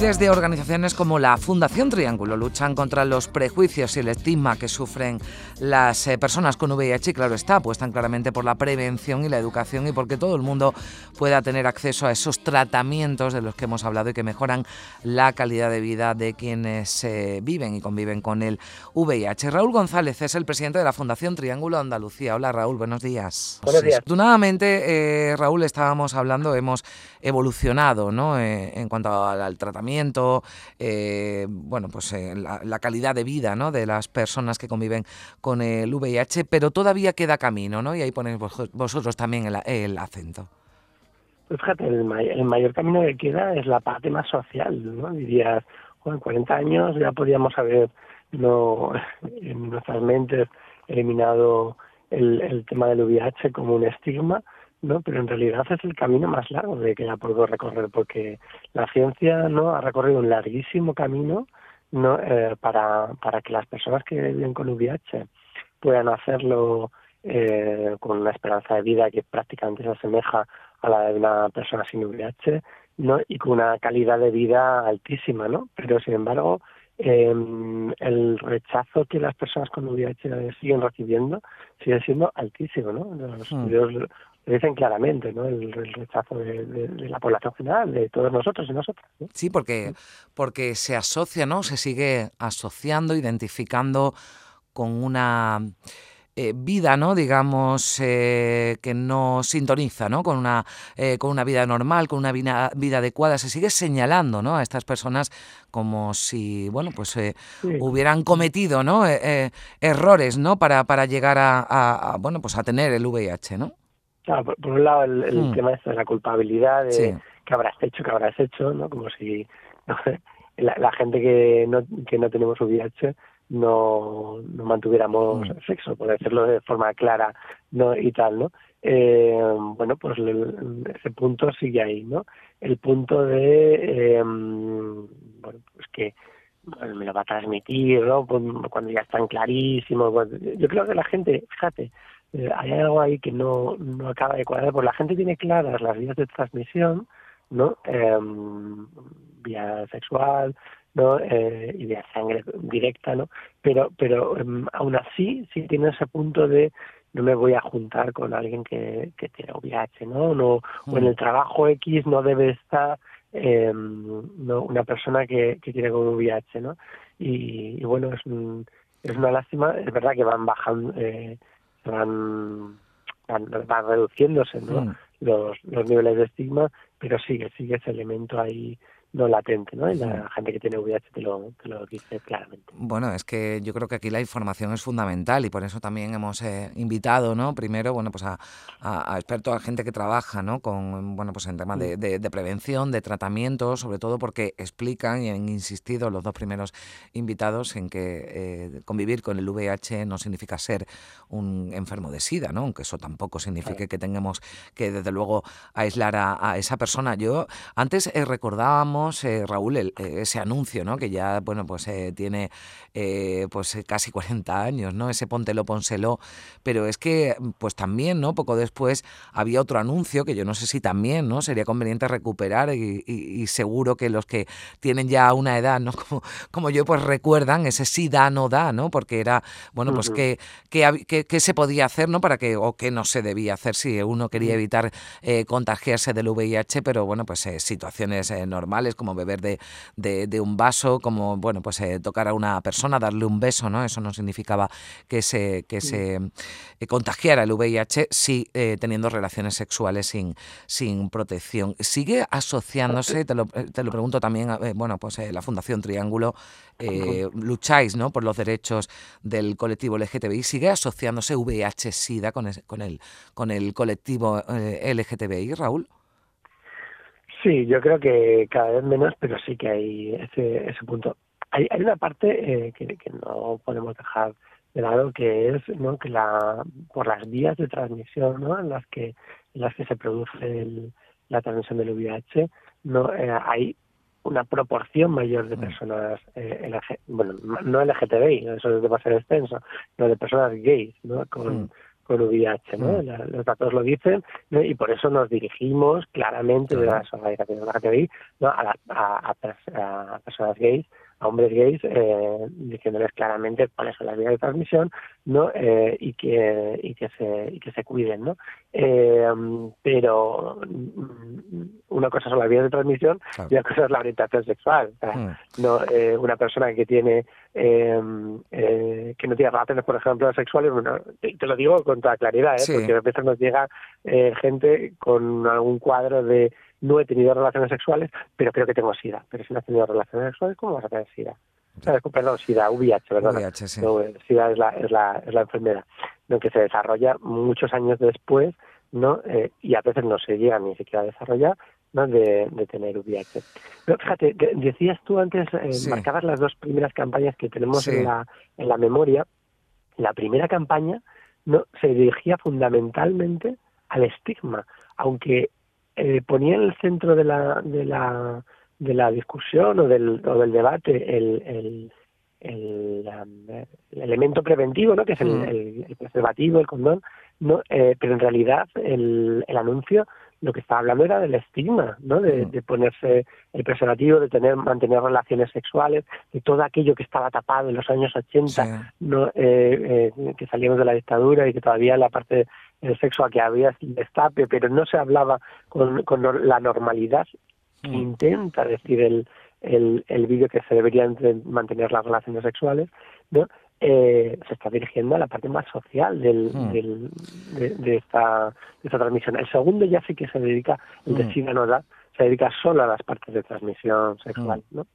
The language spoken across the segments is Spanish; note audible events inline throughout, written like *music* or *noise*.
De organizaciones como la Fundación Triángulo luchan contra los prejuicios y el estigma que sufren las eh, personas con VIH y claro está, apuestan claramente por la prevención y la educación y porque todo el mundo pueda tener acceso a esos tratamientos de los que hemos hablado y que mejoran la calidad de vida de quienes eh, viven y conviven con el VIH. Raúl González es el presidente de la Fundación Triángulo Andalucía. Hola Raúl, buenos días. Buenos días. Afortunadamente, eh, Raúl, estábamos hablando, hemos evolucionado ¿no? en cuanto al tratamiento eh, bueno, pues eh, la, calidad de vida ¿no? de las personas que conviven con el VIH, pero todavía queda camino, ¿no? Y ahí ponéis vosotros también el, acento. Pues fíjate, el, mayor camino que queda es la parte más social, ¿no? Dirías, en 40 años ya podríamos haber no, *laughs* en nuestras mentes eliminado el, el tema del VIH como un estigma, ¿no? Pero en realidad es el camino más largo de que ya puedo recorrer, porque la ciencia no ha recorrido un larguísimo camino no eh, para, para que las personas que viven con VIH puedan hacerlo eh, con una esperanza de vida que prácticamente se asemeja a la de una persona sin VIH, ¿no? Y con una calidad de vida altísima, ¿no? Pero sin embargo, eh, el rechazo que las personas con VIH siguen recibiendo sigue siendo altísimo, ¿no? Los hmm lo dicen claramente, ¿no? El, rechazo de, la población general, de todos nosotros y nosotras. Sí, porque, porque se asocia, ¿no? Se sigue asociando, identificando con una eh, vida, ¿no? Digamos, eh, que no sintoniza, ¿no? Con una, eh, con una vida normal, con una vida, vida, adecuada. Se sigue señalando, ¿no? A estas personas como si, bueno, pues hubieran cometido, ¿no? errores, ¿no? Para, para llegar a, a, bueno, pues a tener el VIH, ¿no? Por, un lado el, hmm. tema de la culpabilidad de que habrás hecho, que habrás hecho, ¿no? Como si la, gente que no, que no tenemos VIH no, no mantuviéramos hmm. sexo, por decirlo de forma clara no y tal, ¿no? Eh, bueno, pues ese punto sigue ahí, ¿no? El punto de, eh, bueno, pues que me lo va a transmitir, ¿no? Pues cuando ya están clarísimos. yo creo que la gente, fíjate, eh, hay algo ahí que no, no acaba de cuadrar, porque la gente tiene claras las vías de transmisión, ¿no? Em, vía sexual, ¿no? Eh, y vía sangre directa, ¿no? Pero, pero em, aún así, sí tiene ese punto de no me voy a juntar con alguien que, que tiene VIH, ¿no? no O en el mm. trabajo X no debe estar eh, no, una persona que, que tiene con VIH, ¿no? Y, y bueno, es, es una lástima, es verdad que van bajando, eh, van, van, reduciéndose ¿no? Mm. los, los niveles de estigma, pero sigue, sigue ese elemento ahí no latente, ¿no? Y la gente que tiene VIH te lo, te lo, dice claramente. Bueno, es que yo creo que aquí la información es fundamental y por eso también hemos eh, invitado, ¿no? Primero, bueno, pues a, a, expertos, a gente que trabaja, ¿no? Con, bueno, pues en temas de, de, prevención, de tratamiento, sobre todo porque explican y han insistido los dos primeros invitados en que eh, convivir con el VIH no significa ser un enfermo de SIDA, ¿no? Aunque eso tampoco signifique que tengamos que, desde luego, aislar a, a esa persona. Yo antes eh, recordábamos eh, Raúl, eh, ese anuncio, ¿no? Que ya, bueno, pues eh, tiene pues casi *laughs* 40 años, ¿no? Ese póntelo, pónselo. Pero es que, pues también, ¿no? Poco después había otro anuncio que yo no sé si también, ¿no? Sería conveniente recuperar y, seguro que los que tienen ya una edad, ¿no? *laughs* Como, como yo, pues recuerdan ese sí da, no da, ¿no? Porque era, bueno, pues que, que, se podía hacer, ¿no? Para que, o qué no se debía hacer si uno quería evitar contagiarse del VIH, pero bueno, pues situaciones normales como beber de, de, un vaso, como bueno, pues eh, tocar a una persona, darle un beso, ¿no? Eso no significaba que se, que se eh, contagiara el VIH, sí teniendo relaciones sexuales sin, sin protección. ¿Sigue asociándose, te lo, te lo pregunto también, bueno, pues la Fundación Triángulo, lucháis ¿no? por los derechos del colectivo LGTBI, ¿sigue asociándose VIH-Sida con, con, el, con el colectivo LGTBI, Raúl? Sí, yo creo que cada vez menos, pero sí que hay ese, ese punto. Hay, hay una parte eh, que, que, no podemos dejar de lado que es ¿no? que la por las vías de transmisión ¿no? en las que en las que se produce la transmisión del VIH no eh, hay una proporción mayor de mm. personas eh, bueno no LGTBI eso es demasiado extenso no de personas gays no con mm con VIH, ¿no? Mm. Los datos lo dicen y por eso nos dirigimos claramente de las organizaciones LGTBI ¿no? a, a, a, personas gays a hombres gays eh, diciéndoles claramente cuáles son las vías de transmisión no eh, y que y que se y que se cuiden no eh, pero mm, una cosa son las vías de transmisión y otra cosa es la orientación sexual. Mm. no eh, una persona que tiene em, eh, que no tiene relaciones por ejemplo sexuales bueno, te lo digo con toda claridad ¿eh? porque a veces nos llega eh, gente con algún cuadro de no he tenido relaciones sexuales, pero creo que tengo SIDA. Pero si no has tenido relaciones sexuales, ¿cómo vas a tener SIDA? Perdón, SIDA, VIH, ¿verdad? VIH, sí. Eh, SIDA es la, es la, es la enfermedad ¿no? que se desarrolla muchos años después no eh, y a veces no se llega ni siquiera a desarrollar ¿no? de, de tener VIH. Pero fíjate, decías tú antes, eh, marcabas las dos primeras campañas que tenemos en, la, en la memoria. La primera campaña no se dirigía fundamentalmente al estigma, aunque eh, ponía en el centro de la, de la, de la discusión o del, o del debate el, el, el, elemento preventivo, ¿no? que es el, mm. el, preservativo, el condón, no, eh, pero en realidad el, el anuncio lo que estaba hablando era del estigma, ¿no? De, de, ponerse el preservativo, de tener, mantener relaciones sexuales, de todo aquello que estaba tapado en los años 80, ¿no? Eh, eh, que salíamos de la dictadura y que todavía la parte del sexo que había destape, pero no se hablaba con, con la normalidad que mm. intenta decir el, el, el vídeo que se deberían mantener las relaciones sexuales, ¿no? Eh, se está dirigiendo a la parte más social del, hmm. del, de, esta, de esta transmisión. El segundo ya sí que se dedica, el de mm. no da, se dedica solo a las partes de transmisión sexual, hmm. ¿no?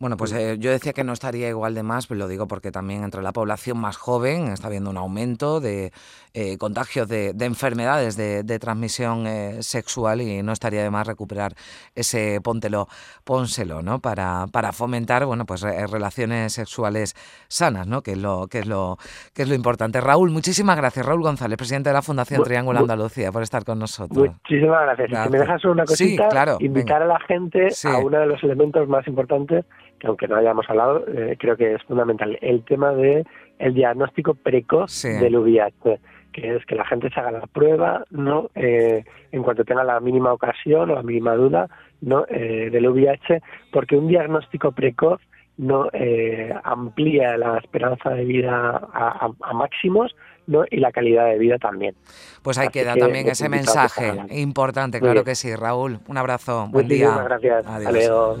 Bueno, pues eh, yo decía que no estaría igual de más, lo digo porque también entre la población más joven está habiendo un aumento de eh, contagios de, enfermedades de, transmisión eh, sexual y no estaría de más recuperar ese póntelo, pónselo, ¿no? Para, para fomentar, bueno, pues relaciones sexuales sanas, ¿no? Que es lo que es lo que es lo importante. Raúl, muchísimas gracias, Raúl González, presidente de la Fundación Triángulo Andalucía, por estar con nosotros. Muchísimas gracias. Si me dejas una cosita, claro, invitar a la gente a uno de los elementos más importantes que aunque no hayamos hablado, eh, creo que es fundamental, el tema de el diagnóstico precoz del VIH, que es que la gente se haga la prueba, no, eh, en cuanto tenga la mínima ocasión o la mínima duda, no, eh, del VIH, porque un diagnóstico precoz no amplía la esperanza de vida a, máximos ¿no? y la calidad de vida también. Pues ahí queda también ese mensaje importante, claro que sí. Raúl, un abrazo, buen día. gracias. Adiós.